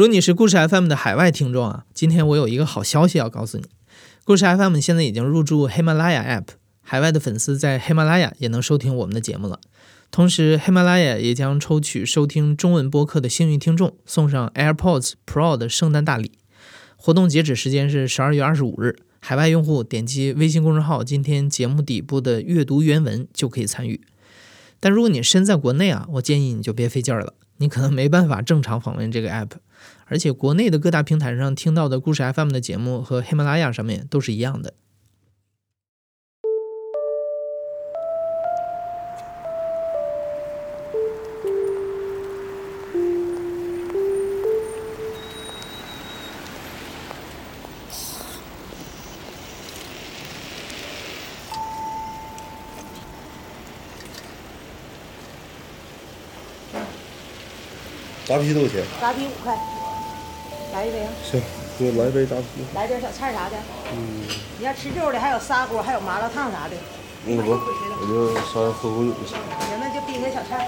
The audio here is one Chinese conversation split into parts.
如果你是故事 FM 的海外听众啊，今天我有一个好消息要告诉你，故事 FM 现在已经入驻喜马拉雅 App，海外的粉丝在喜马拉雅也能收听我们的节目了。同时，喜马拉雅也将抽取收听中文播客的幸运听众送上 AirPods Pro 的圣诞大礼。活动截止时间是十二月二十五日，海外用户点击微信公众号今天节目底部的阅读原文就可以参与。但如果你身在国内啊，我建议你就别费劲儿了，你可能没办法正常访问这个 App。而且国内的各大平台上听到的故事 FM 的节目和喜马拉雅上面都是一样的。扎啤多少钱？扎啤五块，来一杯啊！行，给我来一杯扎啤。来点小菜啥的。嗯，你要吃肉的，还有砂锅，还有麻辣烫啥的。那个不，我就稍微喝口酒就行。行，那就冰个小菜。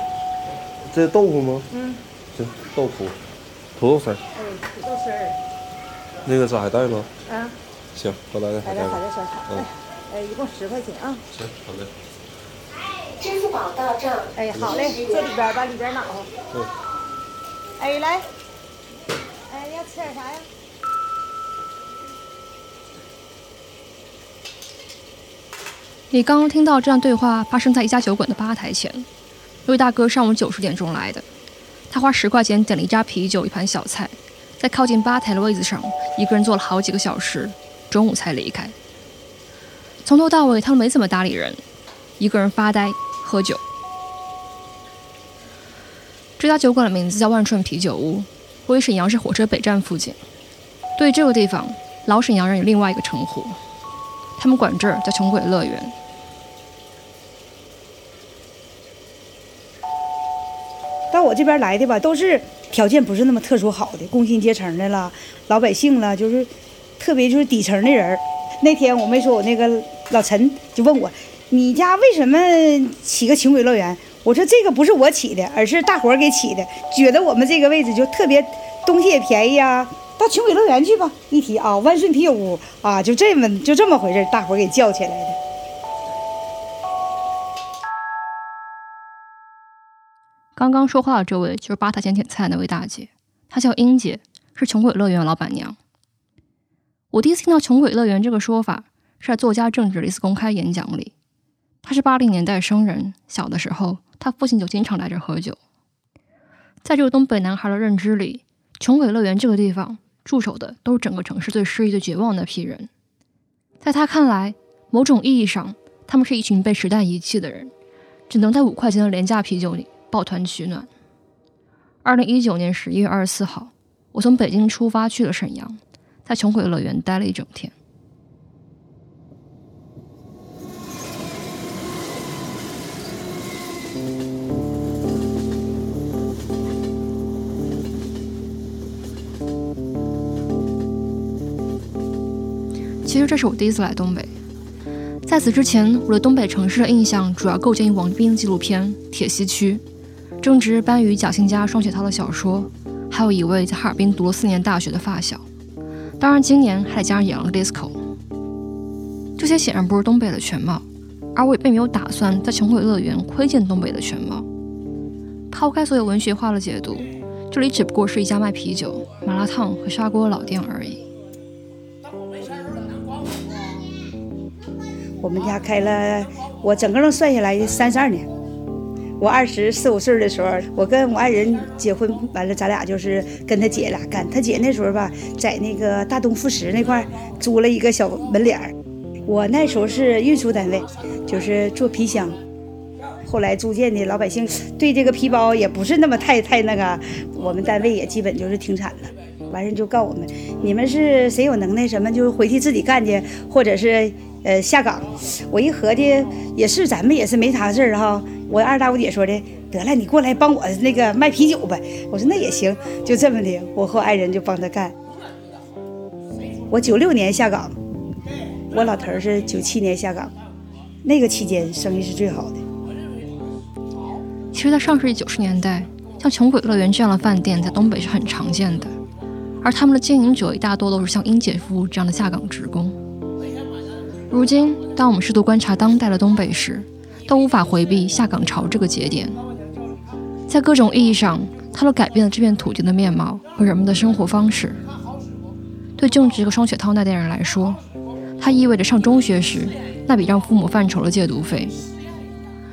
这豆腐吗？嗯。行，豆腐，土豆丝儿。哎，土豆丝儿。那个咋还带吗？啊。行，我来个海带。来点海带小炒。嗯。哎，一共十块钱啊。行，好嘞。支付宝到账。哎，好嘞，这里边把里边暖和。对。哎，来，哎，要吃点啥呀？你刚刚听到这段对话发生在一家酒馆的吧台前，有位大哥上午九十点钟来的，他花十块钱点了一扎啤酒、一盘小菜，在靠近吧台的位置上一个人坐了好几个小时，中午才离开。从头到尾他都没怎么搭理人，一个人发呆喝酒。这家酒馆的名字叫万顺啤酒屋，位于沈阳市火车北站附近。对这个地方，老沈阳人有另外一个称呼，他们管这儿叫穷鬼乐园。到我这边来的吧，都是条件不是那么特殊好的，工薪阶层的了，老百姓了，就是特别就是底层的人。那天我没说，我那个老陈就问我，你家为什么起个穷鬼乐园？我说这个不是我起的，而是大伙儿给起的，觉得我们这个位置就特别，东西也便宜啊。到穷鬼乐园去吧，一提啊，万顺啤酒屋啊，就这么就这么回事，大伙儿给叫起来的。刚刚说话的这位就是吧台前点菜那位大姐，她叫英姐，是穷鬼乐园老板娘。我第一次听到穷鬼乐园这个说法，是在作家政治的一次公开演讲里。他是八零年代生人，小的时候。他父亲就经常来这喝酒。在这个东北男孩的认知里，穷鬼乐园这个地方驻守的都是整个城市最失意、最绝望的批人。在他看来，某种意义上，他们是一群被时代遗弃的人，只能在五块钱的廉价啤酒里抱团取暖。二零一九年十一月二十四号，我从北京出发去了沈阳，在穷鬼乐园待了一整天。其实这是我第一次来东北，在此之前，我对东北城市的印象主要构建于王斌纪录片《铁西区》，正值班于、贾兴家双雪涛的小说，还有一位在哈尔滨读了四年大学的发小。当然，今年还得加上野狼 disco。这些显然不是东北的全貌，而我也并没有打算在穷鬼乐园窥见东北的全貌。抛开所有文学化的解读，这里只不过是一家卖啤酒、麻辣烫和砂锅老店而已。我们家开了，我整个能算下来三十二年。我二十四五岁的时候，我跟我爱人结婚完了，咱俩就是跟他姐俩干。他姐那时候吧，在那个大东副食那块租了一个小门脸儿。我那时候是运输单位，就是做皮箱。后来逐渐的，老百姓对这个皮包也不是那么太太那个，我们单位也基本就是停产了。完事就告我们，你们是谁有能耐什么就回去自己干去，或者是。呃，下岗，我一合计也是，咱们也是没啥事儿哈。我二大姑姐说的，得了，你过来帮我那个卖啤酒呗。我说那也行，就这么的，我和爱人就帮他干。我九六年下岗，我老头是九七年下岗，那个期间生意是最好的。其实，在上世纪九十年代，像穷鬼乐园这样的饭店在东北是很常见的。而他们的经营者也大多都是像英姐夫这样的下岗职工。如今，当我们试图观察当代的东北时，都无法回避下岗潮这个节点。在各种意义上，它都改变了这片土地的面貌和人们的生活方式。对种植一个双雪涛那代人来说，它意味着上中学时那笔让父母犯愁的借读费；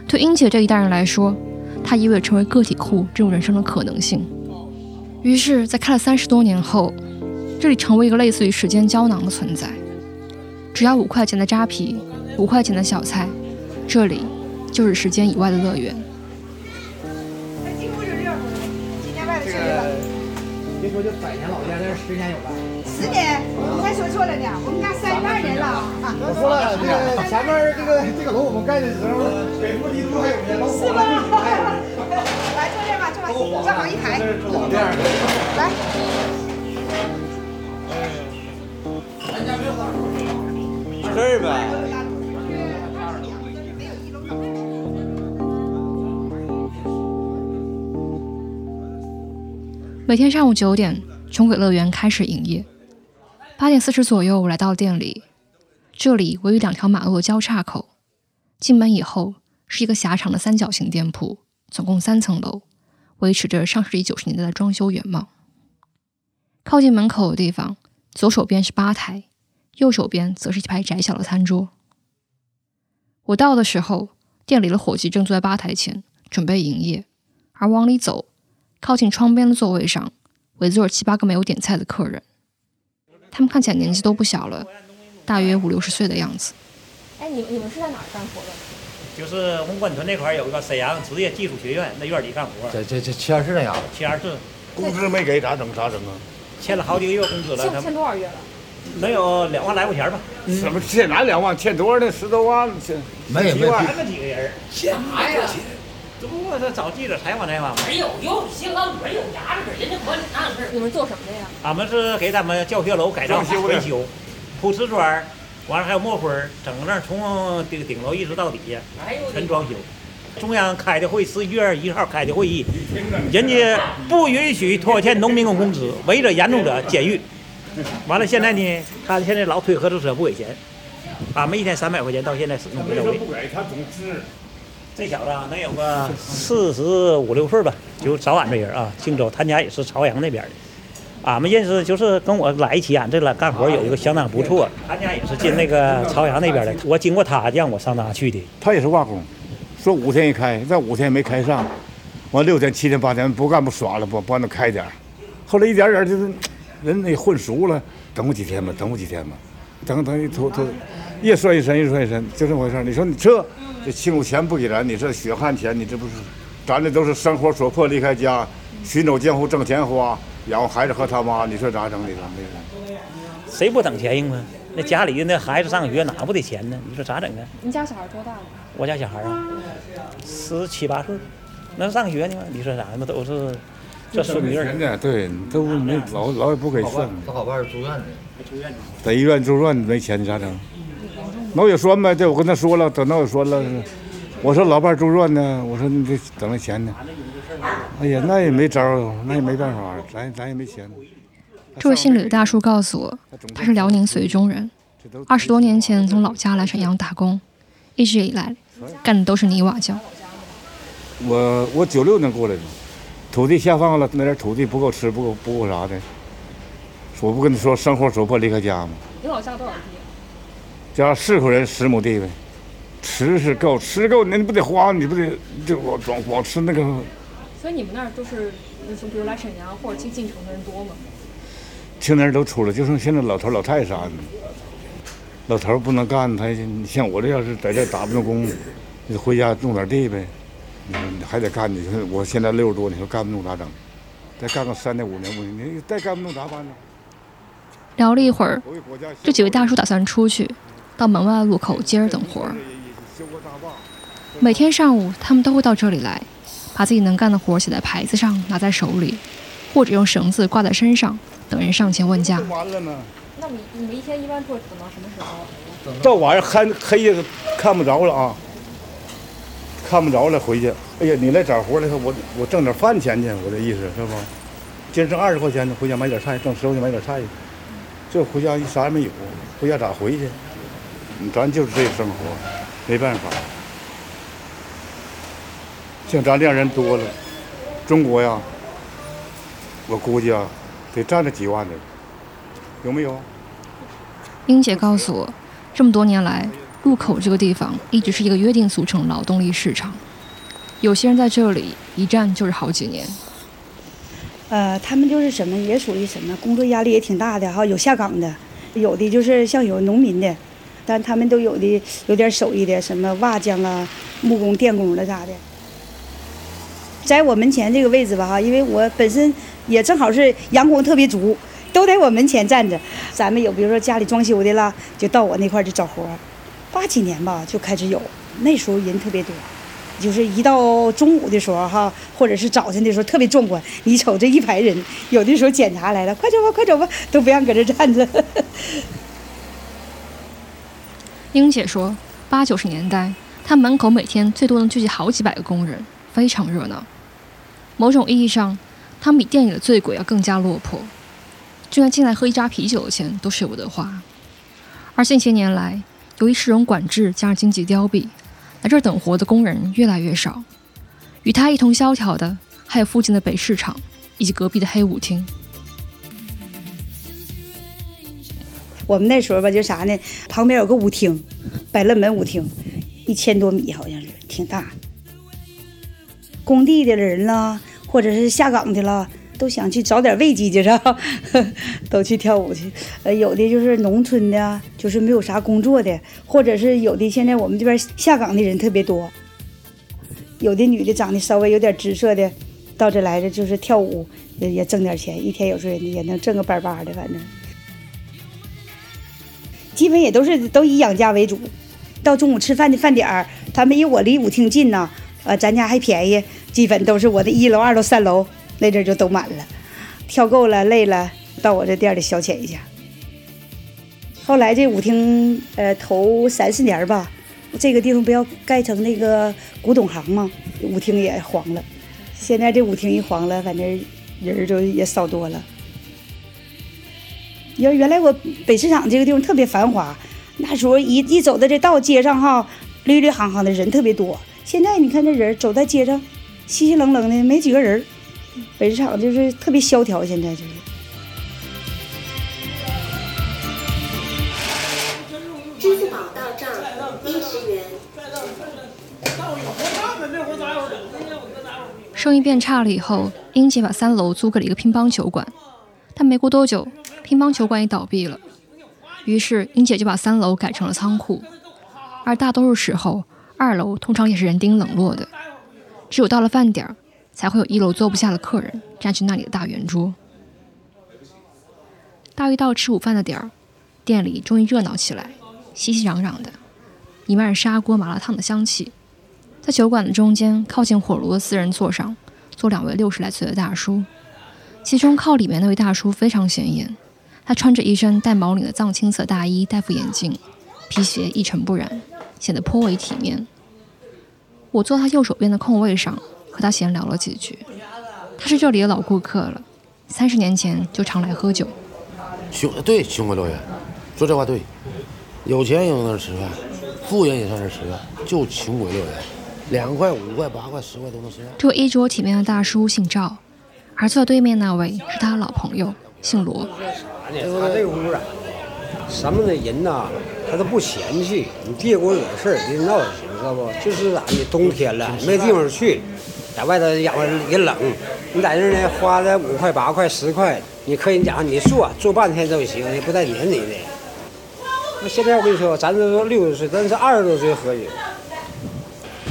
对英姐这一代人来说，它意味着成为个体户这种人生的可能性。于是，在开了三十多年后，这里成为一个类似于时间胶囊的存在。只要五块钱的扎啤，五块钱的小菜，这里就是时间以外的乐园。今年外头去了。别说就百年老店，但是十年有吧？十年，你还说错了呢，我们家三十二年了啊。我说了，这个前面这个这个楼我们盖的时候，北部地图还有呢，老是吗？来坐这儿吧，坐吧，正好一排。老店儿。来，这儿呗。每天上午九点，穷鬼乐园开始营业。八点四十左右，我来到店里，这里位于两条马路的交叉口。进门以后是一个狭长的三角形店铺，总共三层楼，维持着上世纪九十年代的装修原貌。靠近门口的地方，左手边是吧台，右手边则是一排窄小的餐桌。我到的时候，店里的伙计正坐在吧台前准备营业，而往里走。靠近窗边的座位上，围坐着七八个没有点菜的客人，他们看起来年纪都不小了，大约五六十岁的样子。哎，你你们是在哪儿干活的？就是红关屯那块儿有一个沈阳职业技术学院，那院里干活，这这这签是那样，七二四，工资没给咋整咋整啊？欠了好几个月工资了，欠欠多少月了？能有两万来块钱吧？什么欠哪两万？欠多少呢？十多万？欠没几万？咱们几个人，欠啥呀？这不过是找记者采访采访吗？没有用，新老女人有牙齿人家管你那事儿。你们做什么的呀？俺们是给咱们教学楼改造装修维修，铺瓷砖，完了还有抹灰儿，整个那儿从顶顶楼一直到底下全装修。中央开的会，十一月一号开的会议，人家不允许拖欠农民工工资，违者严重者监狱。完了，现在呢，他现在老推合资车不给钱，俺们一天三百块钱，到现在始终没到位。不给他总支。这小子啊，能有个四十五六岁吧，就找俺这人啊，荆州，他家也是朝阳那边的。俺们认识，就是跟我来一起，俺这来干活有一个相当不错，他家也是进那个朝阳那边的。我经过他，让我上他去的。他也是瓦工，说五天一开，这五天没开上，完六天、七天、八天不干不耍了，不不让他开点儿后来一点点就是人那混熟了，等我几天吧，等我几天吧，等等一拖拖，越说越深，越说越深，就这么回事儿你说你这这辛苦钱不给咱，你这血汗钱，你这不是，咱这都是生活所迫，离开家，寻走江湖挣钱花，养活孩子和他妈，你说咋整？你说这个。谁不等钱用啊？那家里的那孩子上学哪不得钱呢？你说咋整啊？你家小孩多大了？我家小孩啊，十七八岁，那上学呢吗？你说啥那？都是这孙女儿人家对都没老老也不给算，他好伴儿住院呢，在医院住院没钱，你咋整？脑血栓呗，对我跟他说了，等脑血栓了。我说老伴儿住院呢，我说你得等着钱呢。哎呀，那也没招儿，那也没办法，咱咱也没钱。这位姓李的大叔告诉我，他是辽宁绥中人，二十多年前从老家来沈阳打工，一直以来干的都是泥瓦匠。我我九六年过来的，土地下放了，那点土地不够吃，不够不够啥的。我不跟你说生活所迫离开家吗？你老家多少地？家四口人十亩地呗，吃是够，吃够那你不得花，你不得就光光光吃那个。所以你们那儿就是，就比如来沈阳或者去进城的人多吗？青年人都出来，就剩现在老头老太太啥的。老头不能干，他你像我这要是在这打不动工，你回家种点地呗。你说你还得干，你说我现在六十多，你说干不动咋整？再干个三年五年不行，你再干不动咋办呢？聊了一会儿，这几位大叔打算出去，到门外的路口接着等活儿。每天上午，他们都会到这里来，把自己能干的活写在牌子上，拿在手里，或者用绳子挂在身上，等人上前问价都。完了呢。那你你们一天一般做等到什么时候啊？到晚上黑黑夜看不着了啊，看不着了回去。哎呀，你来找活来，我我挣点饭钱去，我这意思是不？今儿挣二十块钱呢，回家买点菜，挣十块钱买点菜去。这回家一啥也没有，回家咋回去？咱就是这生活，没办法。像咱这样人多了，中国呀，我估计啊，得占着几万的，有没有？英姐告诉我，这么多年来，路口这个地方一直是一个约定俗成劳动力市场，有些人在这里一站就是好几年。呃，他们就是什么，也属于什么，工作压力也挺大的哈，有下岗的，有的就是像有农民的，但他们都有的有点手艺的，什么瓦匠啊、木工、电工的啥的。在我门前这个位置吧哈，因为我本身也正好是阳光特别足，都在我门前站着。咱们有比如说家里装修的了，就到我那块儿去找活儿。八几年吧就开始有，那时候人特别多。就是一到中午的时候哈，或者是早晨的时候特别壮观。你瞅这一排人，有的时候检查来了，快走吧，快走吧，都不让搁这站着。英姐说，八九十年代，她门口每天最多能聚集好几百个工人，非常热闹。某种意义上，他们比店里的醉鬼要更加落魄，就连进来喝一扎啤酒的钱都舍不得花。而近些年来，由于市容管制加上经济凋敝，来这儿等活的工人越来越少。与他一同萧条的，还有附近的北市场以及隔壁的黑舞厅。我们那时候吧，就啥呢？旁边有个舞厅，百乐门舞厅，一千多米好像是，挺大。工地的人啦，或者是下岗的了，都想去找点慰藉去，是吧？都去跳舞去。呃，有的就是农村的，就是没有啥工作的，或者是有的现在我们这边下岗的人特别多。有的女的长得稍微有点姿色的，到这来的就是跳舞，也也挣点钱，一天有时候也能挣个百八的，反正。基本也都是都以养家为主。到中午吃饭的饭点儿，他们因为我离舞厅近呢，呃，咱家还便宜，基本都是我的一楼、二楼、三楼那阵就都满了。跳够了累了，到我这店里消遣一下。后来这舞厅，呃，头三四年吧，这个地方不要盖成那个古董行吗？舞厅也黄了。现在这舞厅一黄了，反正人儿就也少多了。原原来我北市场这个地方特别繁华，那时候一一走到这道街上哈，绿绿行行的人特别多。现在你看这人走在街上，稀稀冷冷的，没几个人儿。北市场就是特别萧条，现在就是。支付宝到账一十元。生意变差了以后，英姐把三楼租给了一个乒乓球馆，但没过多久，乒乓球馆也倒闭了。于是英姐就把三楼改成了仓库，而大多数时候，二楼通常也是人丁冷落的，只有到了饭点儿，才会有一楼坐不下的客人占据那里的大圆桌。大约到吃午饭的点儿，店里终于热闹起来，熙熙攘攘的，弥漫着砂锅麻辣烫的香气。在酒馆的中间，靠近火炉的四人座上，坐两位六十来岁的大叔，其中靠里面那位大叔非常显眼，他穿着一身带毛领的藏青色大衣，戴副眼镜，皮鞋一尘不染，显得颇为体面。我坐他右手边的空位上，和他闲聊了几句。他是这里的老顾客了，三十年前就常来喝酒。穷对穷鬼乐园，说这话对，有钱也能那儿吃饭，富人也上那儿吃饭，就穷鬼乐园，两块、五块、八块、十块都能吃饭。这位衣着体面的大叔姓赵，而坐对面那位是他的老朋友，姓罗。他这个屋啊，什么的人呐，他都不嫌弃。你别给我惹事儿，别闹就行，知道不？就是咋的，冬天了没地方去，在外头养着也冷，你在这儿呢，花了五块、八块、十块，你可以讲你坐坐半天都行，也不带撵你的。那现在我跟你说，咱这都六十岁，咱是二十多岁喝酒。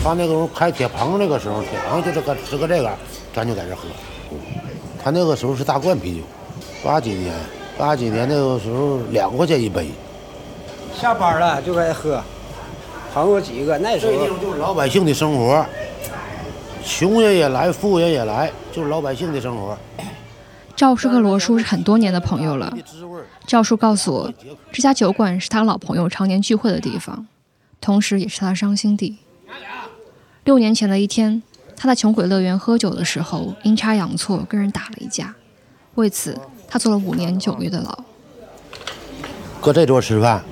他那个时候开铁棚那个时候，铁棚就这个吃个这个，咱就在这喝。他那个时候是大罐啤酒，八几年，八几年那个时候两块钱一杯。下班了就该喝，朋友几个那时候就是老百姓的生活，穷人也来，富人也来，就是老百姓的生活。赵叔和罗叔是很多年的朋友了。赵叔告诉我，这家酒馆是他老朋友常年聚会的地方，同时也是他的伤心地。六年前的一天，他在穷鬼乐园喝酒的时候，阴差阳错跟人打了一架，为此，他坐了五年九个月的牢。搁这桌吃饭，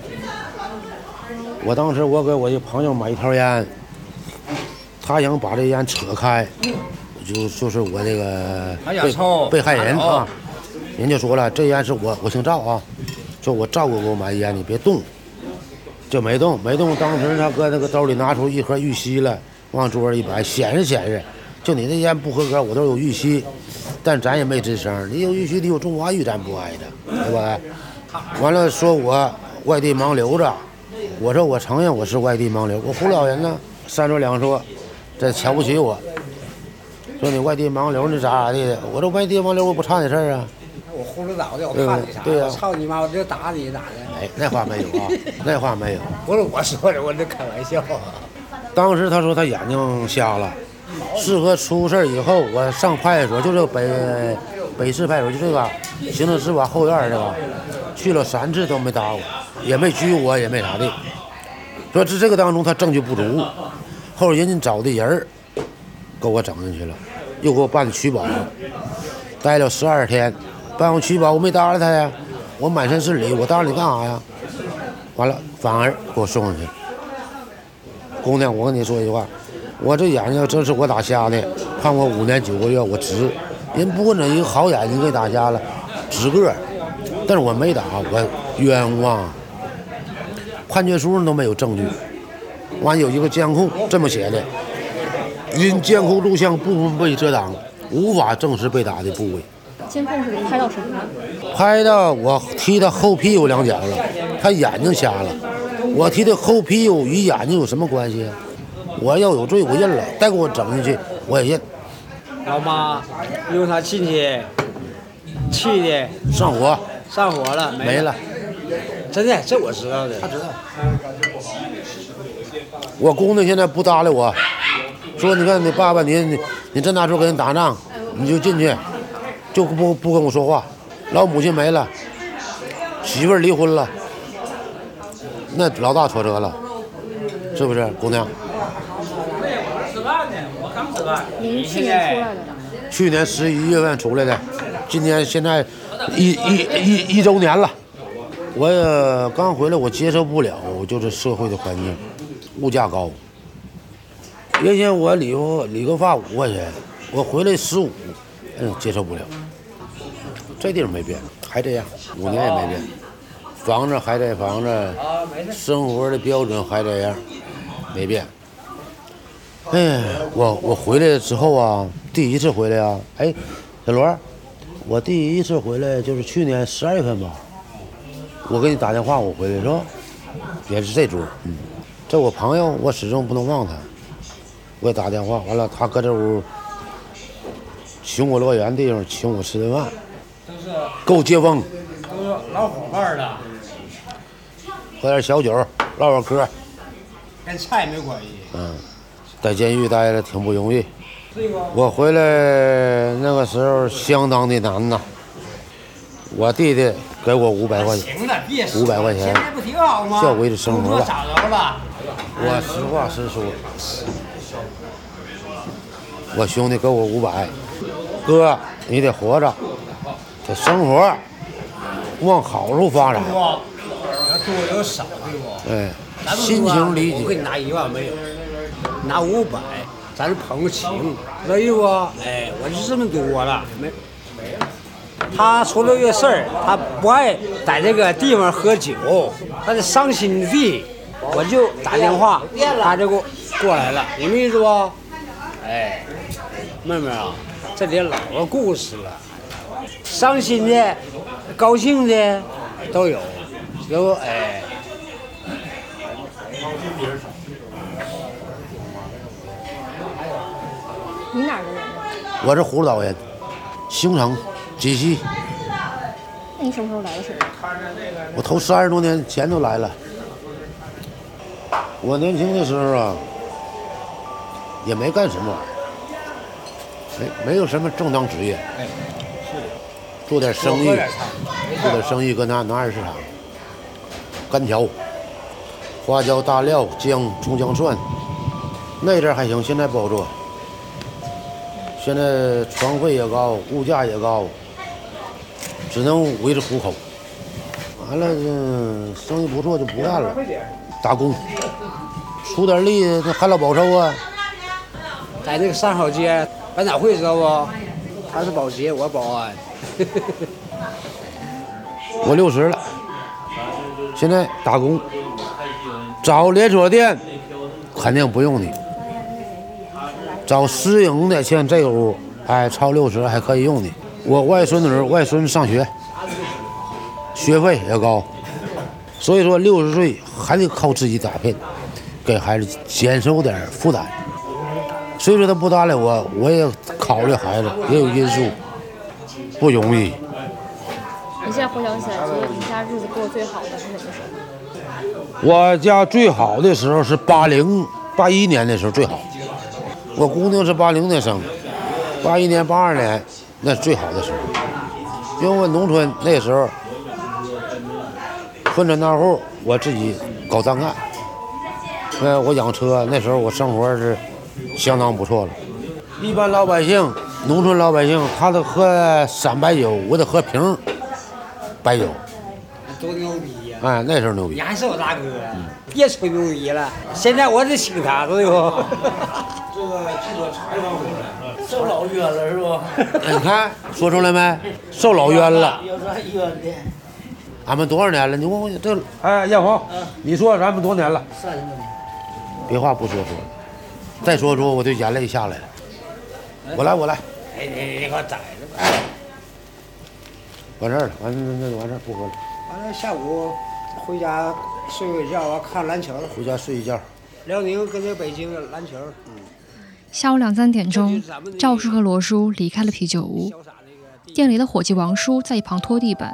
我当时我给我一朋友买一条烟，他想把这烟扯开，就就是我这个被被害人啊，人家说了，这烟是我我姓赵啊，说我赵哥给我买烟，你别动，就没动没动。当时他搁那个兜里拿出一盒玉溪来，往桌上一摆，显示显示，就你这烟不合格，我都有玉溪，但咱也没吱声，你有玉溪，你有中华玉，咱不挨着，对吧？完了说我外地盲流子，我说我承认我是外地盲流，我胡老人呢，三说两说，这瞧不起我，说你外地盲流你咋咋地的？我说外地盲流我不差你事儿啊，我呼噜倒的，我对怕你啥？对呀我操你妈！我就打你咋的？哎，那话没有啊，那话没有。不是我说的，我这开玩笑。当时他说他眼睛瞎了，事和出事儿以后，我上派出所，就是北北市派出所，就这个行政执法后院儿这个，去了三次都没打我，也没拘我，也没咋的。说这这个当中他证据不足，后人家找的人儿给我整进去了，又给我办取保，待了十二天，办完取保我没搭理他呀，我满身是理，我搭理你干啥呀？完了反而给我送上去。姑娘，我跟你说一句话，我这眼睛真是我打瞎的，判我五年九个月，我值。人不问这一个好眼睛给打瞎了，值个儿，但是我没打，我冤枉。判决书上都没有证据，完有一个监控这么写的：因监控录像部分被遮挡，无法证实被打的部位。监控是拍到什么呢？拍到我踢他后屁股两脚了，他眼睛瞎了。我踢他后屁股与眼睛有什么关系啊？我要有罪，我认了，再给我整进去，我也认。老妈，因为他进去，气的上火，上火了，没了。真的，这我知道的。他知道。我姑娘现在不搭理我，说你看你爸爸，你你你这那时候跟人打仗，你就进去，就不不跟我说话。老母亲没了，媳妇儿离婚了，那老大挫折了，是不是，姑娘？您去年出来的，去年十一月份出来的，今年现在一一一一周年了。我也刚回来，我接受不了就是社会的环境，物价高。原先我理个理个发五块钱，我回来十五，嗯，接受不了。这地方没变，还这样，五年也没变，房子还这房子，生活的标准还这样，没变。哎，我我回来之后啊，第一次回来啊，哎，小罗，我第一次回来就是去年十二月份吧，我给你打电话，我回来是吧？也是这桌，嗯，这我朋友，我始终不能忘他。我给打电话，完了他搁这屋请我乐园地方请我吃顿饭，够接风，都是老伙伴了，喝点小酒，唠唠嗑，跟菜没关系。嗯，在监狱待着挺不容易。我回来那个时候相当的难呐。我弟弟给我五百块钱，五百块钱现在不挺好吗？叫维持生活工作吧。找着了，我实话实说，我兄弟给我五百，哥你得活着，得生活，往好处发展。多多有少对不？哎，心情理解。我给你拿一万没有，拿五百，咱是朋友情，知道意不？哎，我就这么多了，没。他出了个事儿，他不爱在这个地方喝酒，他是伤心地，我就打电话，他就给我过来了，明白意思不？哎，妹妹啊，这里老多故事了，伤心的、高兴的都有，有哎。你哪儿的人啊？我是葫芦岛人，兴城鸡西，那你什么时候来的沈阳？我头三十多年前都来了。我年轻的时候啊，也没干什么玩意儿，没没有什么正当职业，哎，做点生意做点生意搁那南二市场，干条、花椒、大料、姜、葱姜蒜，那阵儿还行，现在不好做。现在床费也高，物价也高，只能维持糊口。完了，这生意不错就不干了，打工，出点力，那旱涝保收啊。在那个三好街百脑汇知道不？他是保洁，我保安。我六十了，现在打工，找连锁店肯定不用你，找私营的，像这屋，哎，超六十还可以用你。我外孙女、外孙上学，学费也高，所以说六十岁还得靠自己打拼，给孩子减少点负担。所以说他不搭理我，我也考虑孩子，也有因素，不容易。你现在回想起来，觉得你家日子过得最好的是什么时候？我家最好的时候是八零八一年的时候最好，我姑娘是八零年生，八一年八二年那是最好的时候，因为我农村那时候分村大户，我自己搞单干，呃，我养车，那时候我生活是相当不错了。一般老百姓，农村老百姓，他都喝散白酒，我得喝瓶白酒。多牛逼呀！哎，那时候牛逼你。还是我大哥，别吹牛逼了。现在我得请他，对不？这个记者采访我了，受老冤了是不？你看说出来没？受老冤了。有啥冤的？俺们多少年了？你问我这，哎，艳红，你说咱们多年了？三十多年。别话不说说了，再说说我就眼泪下来了。我来，我来，哎，你你给我宰了吧！完事儿了，完那那就完事儿，不喝了，完了下午回家睡个觉，完看篮球。回家睡一觉。辽宁跟这北京的篮球，嗯下午两三点钟，赵叔和罗叔离开了啤酒屋，店里的伙计王叔在一旁拖地板。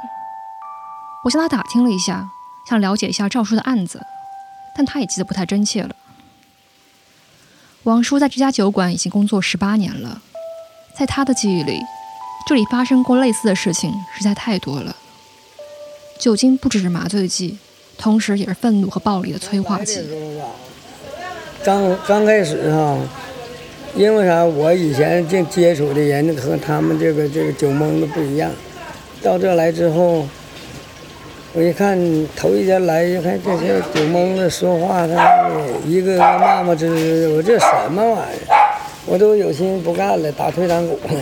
我向他打听了一下，想了解一下赵叔的案子，但他也记得不太真切了。王叔在这家酒馆已经工作十八年了，在他的记忆里，这里发生过类似的事情实在太多了。酒精不只是麻醉剂，同时也是愤怒和暴力的催化剂。刚刚开始哈，因为啥？我以前接接触的人和他们这个这个酒蒙子不一样，到这来之后，我一看头一天来，一看这些酒蒙子说话，他一个个骂骂咧咧的，我这什么玩意儿？我都有心不干了，打退堂鼓了。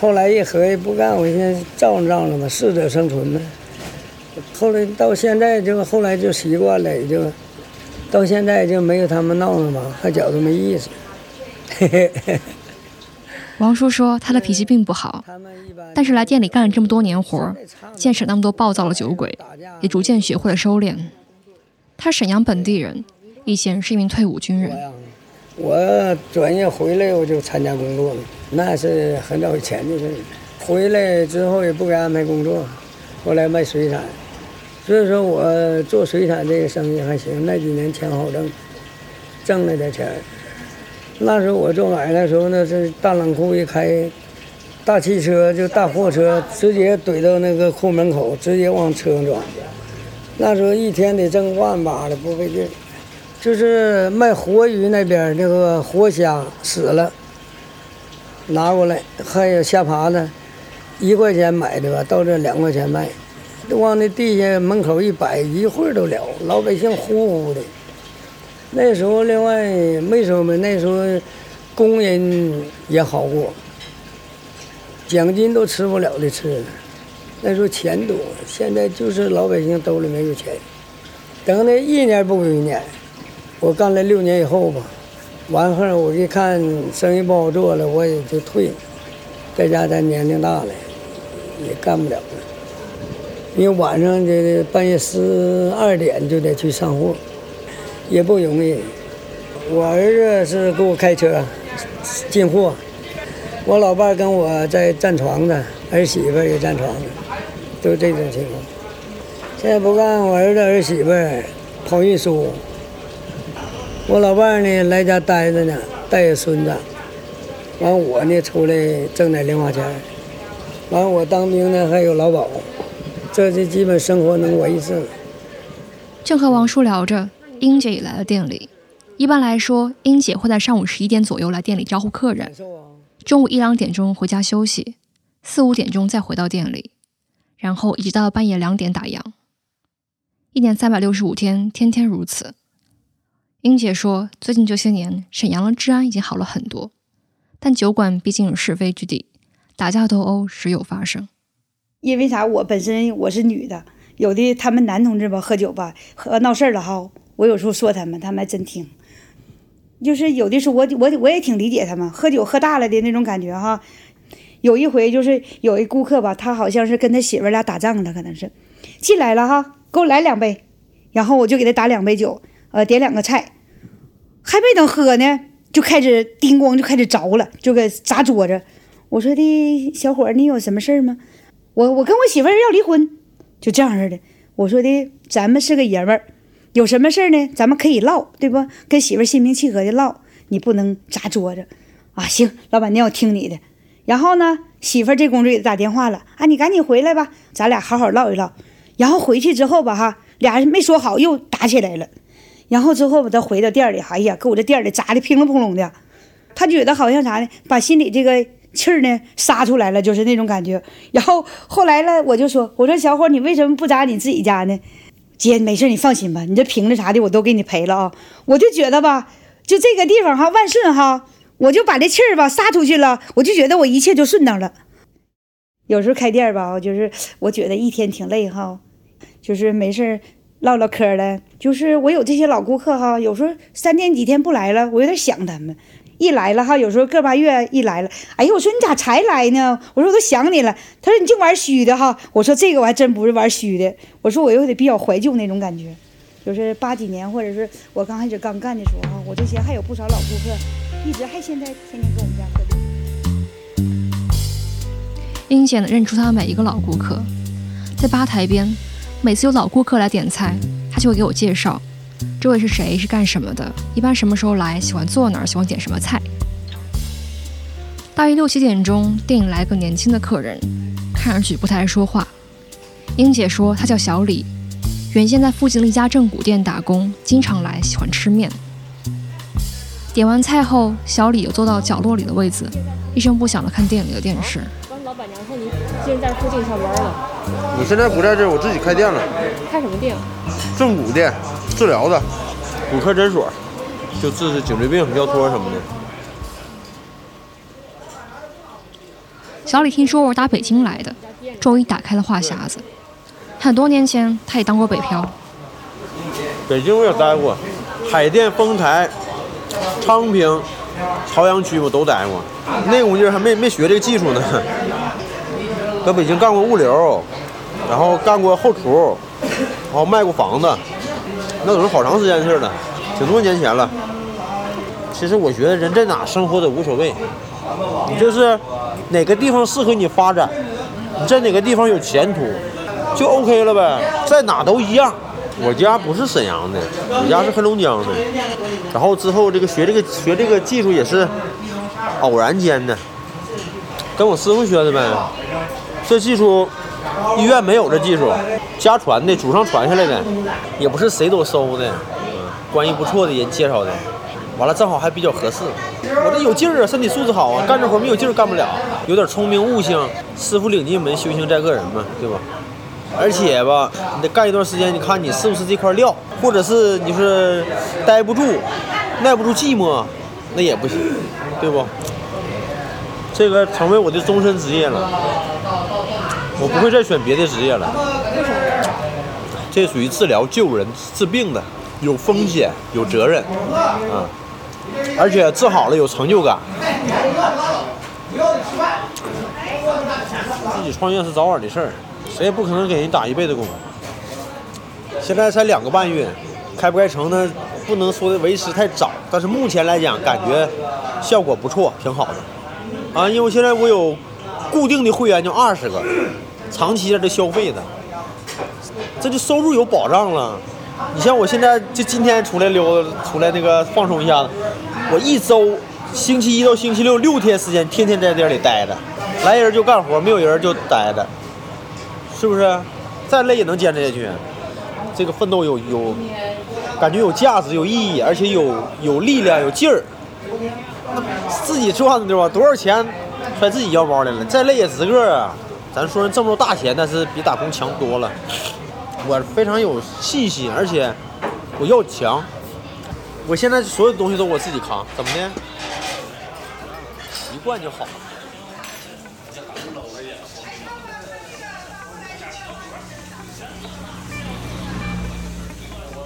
后来一合计不干，我先照着照着吧，适者生存呗。后来到现在就后来就习惯了，也就到现在就没有他们闹了嘛，还觉得没意思。嘿嘿嘿。王叔说他的脾气并不好，但是来店里干了这么多年活儿，见识那么多暴躁的酒鬼，也逐渐学会了收敛。他沈阳本地人，以前是一名退伍军人。我转业回来我就参加工作了，那是很早以前的事儿。回来之后也不给安排工作，后来卖水产，所以说我做水产这个生意还行，那几年钱好挣，挣了点钱。那时候我做买卖的时候那是大冷库一开，大汽车就大货车直接怼到那个库门口，直接往车上装。那时候一天得挣万把的，不费劲。就是卖活鱼那边那个活虾死了，拿过来，还有虾爬子，一块钱买的吧，到这两块钱卖，往那地下门口一摆，一会儿都了，老百姓呼呼的。那时候另外没什么，那时候工人也好过，奖金都吃不了的吃，那时候钱多，现在就是老百姓兜里没有钱。等那一年不如一年，我干了六年以后吧，完后我一看生意不好做了，我也就退了，在家咱年龄大了，也干不了了，因为晚上这半夜十二点就得去上货。也不容易。我儿子是给我开车进货，我老伴跟我在站床的，儿媳妇也站床的，都这种情况。现在不干，我儿子儿媳妇跑运输，我老伴呢来家待着呢，带着孙子。完我呢出来挣点零花钱，完我当兵呢还有劳保，这就基本生活能维持。正和王叔聊着。英姐也来了店里。一般来说，英姐会在上午十一点左右来店里招呼客人，中午一两点钟回家休息，四五点钟再回到店里。然后一直到半夜两点打烊，一年三百六十五天，天天如此。英姐说，最近这些年，沈阳的治安已经好了很多，但酒馆毕竟有是非之地，打架斗殴时有发生。因为啥？我本身我是女的，有的他们男同志吧，喝酒吧，喝闹事儿了哈，我有时候说他们，他们还真听。就是有的时候我我我也挺理解他们，喝酒喝大了的那种感觉哈。有一回就是有一顾客吧，他好像是跟他媳妇儿俩打仗了，可能是进来了哈，给我来两杯，然后我就给他打两杯酒，呃，点两个菜，还没等喝呢，就开始叮咣就开始着了，就给砸桌子。我说的小伙儿，你有什么事儿吗？我我跟我媳妇儿要离婚，就这样似的。我说的咱们是个爷们儿，有什么事儿呢？咱们可以唠，对不？跟媳妇心平气和的唠，你不能砸桌子啊！行，老板娘我听你的。然后呢，媳妇儿这工作给打电话了啊，你赶紧回来吧，咱俩好好唠一唠。然后回去之后吧，哈，俩人没说好又打起来了。然后之后吧，他回到店里，哎呀，给我这店里砸的乒了乓隆的。他觉得好像啥呢，把心里这个气儿呢撒出来了，就是那种感觉。然后后来了，我就说，我说小伙，你为什么不砸你自己家呢？姐，没事，你放心吧，你这瓶子啥的我都给你赔了啊。我就觉得吧，就这个地方哈，万顺哈。我就把这气儿吧撒出去了，我就觉得我一切就顺当了。有时候开店吧，就是我觉得一天挺累哈，就是没事唠唠嗑的。就是我有这些老顾客哈，有时候三天几天不来了，我有点想他们。一来了哈，有时候个把月一来了，哎呀，我说你咋才来呢？我说我都想你了。他说你净玩虚的哈。我说这个我还真不是玩虚的。我说我有点比较怀旧那种感觉，就是八几年或者是我刚开始刚干的时候哈，我这些还有不少老顾客。一直还现在天天跟我们家喝酒。英姐能认出他每一个老顾客，在吧台边，每次有老顾客来点菜，他就会给我介绍，这位是谁，是干什么的，一般什么时候来，喜欢坐哪儿，喜欢点什么菜。大约六七点钟，店里来个年轻的客人，看上去不太爱说话。英姐说他叫小李，原先在附近的一家正骨店打工，经常来，喜欢吃面。点完菜后，小李又坐到角落里的位子，一声不响地看店里的电视。刚老板娘说你今天在附近上班了。我现在不在这儿，我自己开店了。开什么店？正骨店，治疗的，骨科诊所，就治治颈椎病、腰托什么的。小李听说我是打北京来的，终于打开了话匣子。很多年前，他也当过北漂。北京我也待过，海淀、丰台。昌平、朝阳区我都待过，那功夫还没没学这个技术呢。搁北京干过物流，然后干过后厨，然后卖过房子，那都是好长时间的事了，挺多年前了。其实我觉得人在哪生活都无所谓，你就是哪个地方适合你发展，你在哪个地方有前途，就 OK 了呗，在哪都一样。我家不是沈阳的，我家是黑龙江的。然后之后这个学这个学这个技术也是偶然间的，跟我师傅学的呗。这技术医院没有这技术，家传的，祖上传下来的，也不是谁都收的，嗯关系不错的人介绍的。完了正好还比较合适，我这有劲儿啊，身体素质好啊，干这活没有劲儿干不了。有点聪明悟性，师傅领进门，修行在个人嘛，对吧？而且吧，你得干一段时间，你看你是不是这块料，或者是你是待不住、耐不住寂寞，那也不行，对不？这个成为我的终身职业了，我不会再选别的职业了。这属于治疗、救人、治病的，有风险、有责任，啊，而且治好了有成就感。自己创业是早晚的事儿。谁也不可能给人打一辈子工。现在才两个半月，开不开成呢？不能说的为时太早，但是目前来讲，感觉效果不错，挺好的。啊，因为现在我有固定的会员，就二十个，长期在这消费的，这就收入有保障了。你像我现在就今天出来溜达，出来那个放松一下子，我一周星期一到星期六六天时间，天天在店里待着，来人就干活，没有人就待着。是不是？再累也能坚持下去。这个奋斗有有，感觉有价值、有意义，而且有有力量、有劲儿。自己赚的对吧？多少钱揣自己腰包里了？再累也值个啊！咱说挣不着大钱，但是比打工强多了。我非常有信心，而且我要强。我现在所有东西都我自己扛，怎么的？习惯就好了。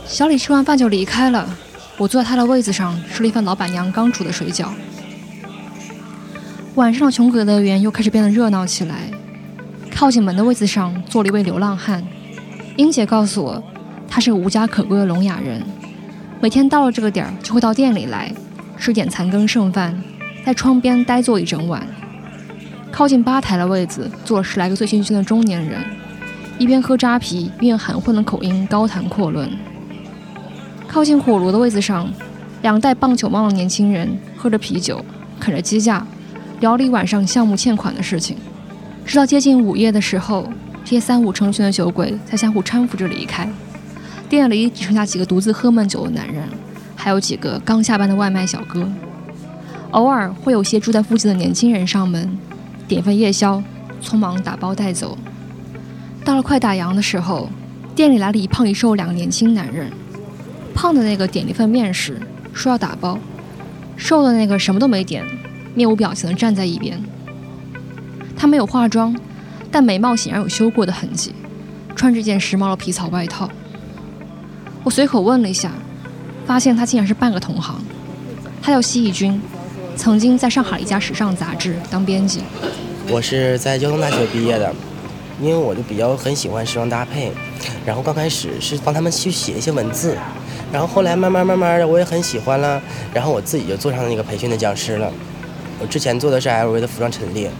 小李吃完饭就离开了，我坐在他的位子上吃了一份老板娘刚煮的水饺。晚上的琼格乐园又开始变得热闹起来。靠近门的位子上坐了一位流浪汉，英姐告诉我，他是个无家可归的聋哑人，每天到了这个点儿就会到店里来吃点残羹剩饭，在窗边呆坐一整晚。靠近吧台的位子坐了十来个醉醺醺的中年人，一边喝扎啤，一边用含混的口音高谈阔论。靠近火炉的位子上，两个戴棒球帽的年轻人喝着啤酒，啃着鸡架，聊了一晚上项目欠款的事情。直到接近午夜的时候，这些三五成群的酒鬼才相互搀扶着离开。店里只剩下几个独自喝闷酒的男人，还有几个刚下班的外卖小哥。偶尔会有些住在附近的年轻人上门，点份夜宵，匆忙打包带走。到了快打烊的时候，店里来了一胖一瘦两个年轻男人。胖的那个点了一份面食，说要打包；瘦的那个什么都没点，面无表情地站在一边。他没有化妆，但眉毛显然有修过的痕迹，穿着件时髦的皮草外套。我随口问了一下，发现他竟然是半个同行。他叫西义军，曾经在上海一家时尚杂志当编辑。我是在交通大学毕业的，因为我就比较很喜欢时装搭配，然后刚开始是帮他们去写一些文字。然后后来慢慢慢慢的我也很喜欢了，然后我自己就做上那个培训的讲师了。我之前做的是 LV 的服装陈列，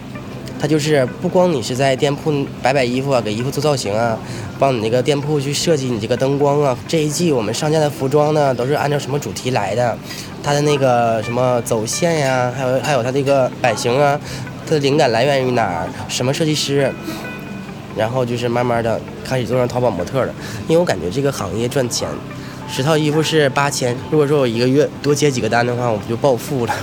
它就是不光你是在店铺摆摆衣服啊，给衣服做造型啊，帮你那个店铺去设计你这个灯光啊。这一季我们上架的服装呢，都是按照什么主题来的，它的那个什么走线呀，还有还有它这个版型啊，它的灵感来源于哪儿，什么设计师。然后就是慢慢的开始做上淘宝模特了，因为我感觉这个行业赚钱。十套衣服是八千，如果说我一个月多接几个单的话，我不就暴富了？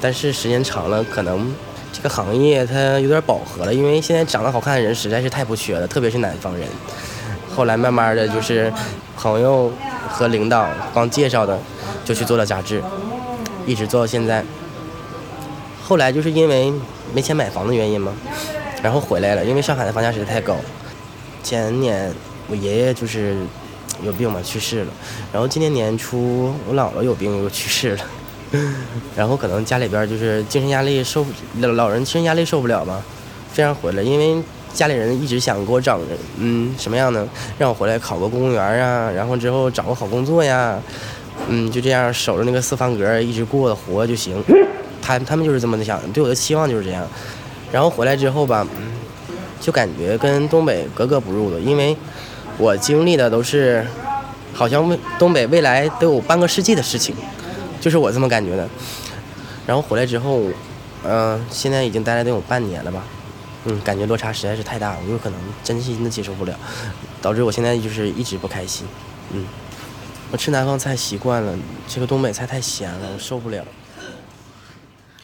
但是时间长了，可能这个行业它有点饱和了，因为现在长得好看的人实在是太不缺了，特别是南方人。后来慢慢的就是朋友和领导帮介绍的，就去做了杂志，一直做到现在。后来就是因为没钱买房的原因嘛。然后回来了，因为上海的房价实在太高。前年我爷爷就是有病嘛，去世了。然后今年年初我姥姥有病又去世了。然后可能家里边就是精神压力受老老人精神压力受不了嘛，这样回来。因为家里人一直想给我找嗯什么样的，让我回来考个公务员啊，然后之后找个好工作呀，嗯就这样守着那个四方格一直过活就行。他他们就是这么的想，对我的期望就是这样。然后回来之后吧，就感觉跟东北格格不入的，因为我经历的都是好像未东北未来都有半个世纪的事情，就是我这么感觉的。然后回来之后，嗯，现在已经待了得有半年了吧，嗯，感觉落差实在是太大，我有可能真心的接受不了，导致我现在就是一直不开心。嗯，我吃南方菜习惯了，这个东北菜太咸了，我受不了。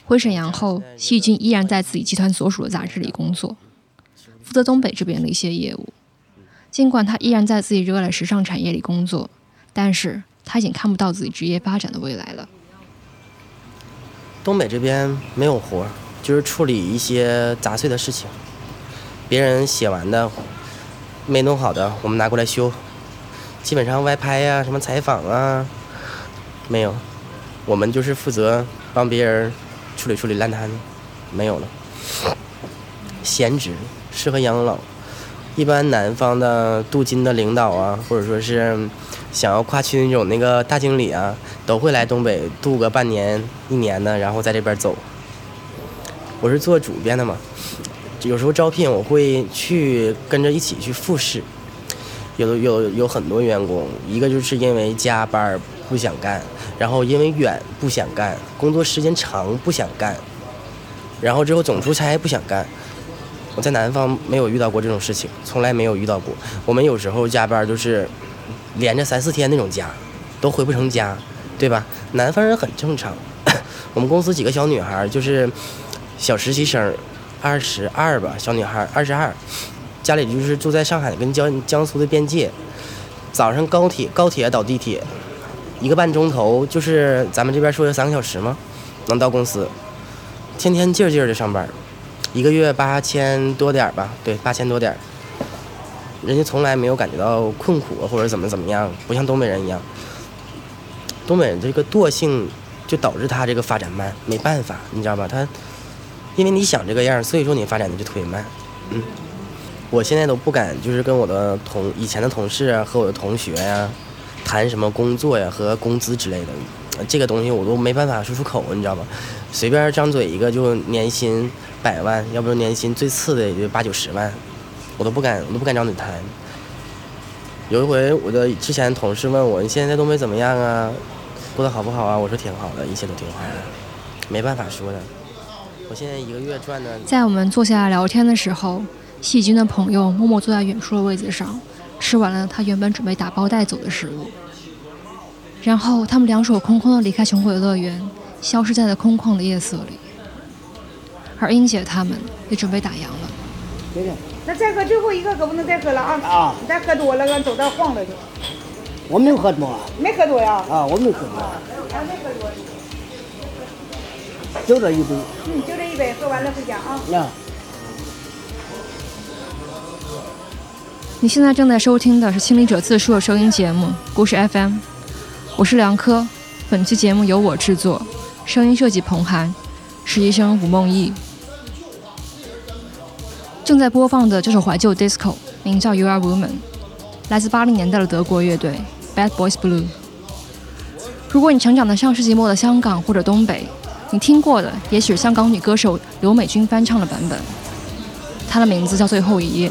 回沈阳后，细菌依然在自己集团所属的杂志里工作，负责东北这边的一些业务。尽管他依然在自己热爱的时尚产业里工作，但是他已经看不到自己职业发展的未来了。东北这边没有活，就是处理一些杂碎的事情，别人写完的没弄好的，我们拿过来修。基本上外拍呀、什么采访啊，没有，我们就是负责帮别人。处理处理烂摊子，没有了。闲职适合养老，一般南方的镀金的领导啊，或者说是想要跨区那种那个大经理啊，都会来东北度个半年一年的，然后在这边走。我是做主编的嘛，有时候招聘我会去跟着一起去复试。有有有很多员工，一个就是因为加班不想干。然后因为远不想干，工作时间长不想干，然后之后总出差不想干。我在南方没有遇到过这种事情，从来没有遇到过。我们有时候加班就是连着三四天那种家，都回不成家，对吧？南方人很正常，我们公司几个小女孩，就是小实习生，二十二吧，小女孩二十二，家里就是住在上海跟江江苏的边界，早上高铁高铁倒地铁，一个半钟头，就是咱们这边说的三个小时吗？能到公司，天天劲儿劲儿的上班，一个月八千多点儿吧，对，八千多点儿。人家从来没有感觉到困苦或者怎么怎么样，不像东北人一样。东北人这个惰性就导致他这个发展慢，没办法，你知道吧？他因为你想这个样，所以说你发展的就特别慢。嗯，我现在都不敢就是跟我的同以前的同事啊和我的同学呀、谈什么工作呀和工资之类的，这个东西我都没办法说出口，你知道吧？随便张嘴一个就年薪百万，要不就年薪最次的也就八九十万。我都不敢，我都不敢找你谈。有一回，我的之前同事问我：“你现在在东北怎么样啊？过得好不好啊？”我说：“挺好的，一切都挺好的。”没办法说的。我现在一个月赚的……在我们坐下来聊天的时候，细菌的朋友默默坐在远处的位子上，吃完了他原本准备打包带走的食物。然后他们两手空空的离开穷鬼乐园，消失在了空旷的夜色里。而英姐他们也准备打烊了。那再喝最后一个可不能再喝了啊！啊，你再喝多了，走道晃了就。我没有喝多。没喝多呀？啊，我没喝多。啊，没喝多。就这一杯。嗯，就这一杯，喝完了回家啊。啊。你现在正在收听的是《亲历者自述》的声音节目《故事 FM》，我是梁科。本期节目由我制作，声音设计彭涵，实习生吴梦忆。正在播放的这首怀旧 disco 名叫《You Are Woman》，来自八零年代的德国乐队 Bad Boys Blue。如果你成长在上世纪末的香港或者东北，你听过的也许是香港女歌手刘美君翻唱的版本，她的名字叫《最后一页》。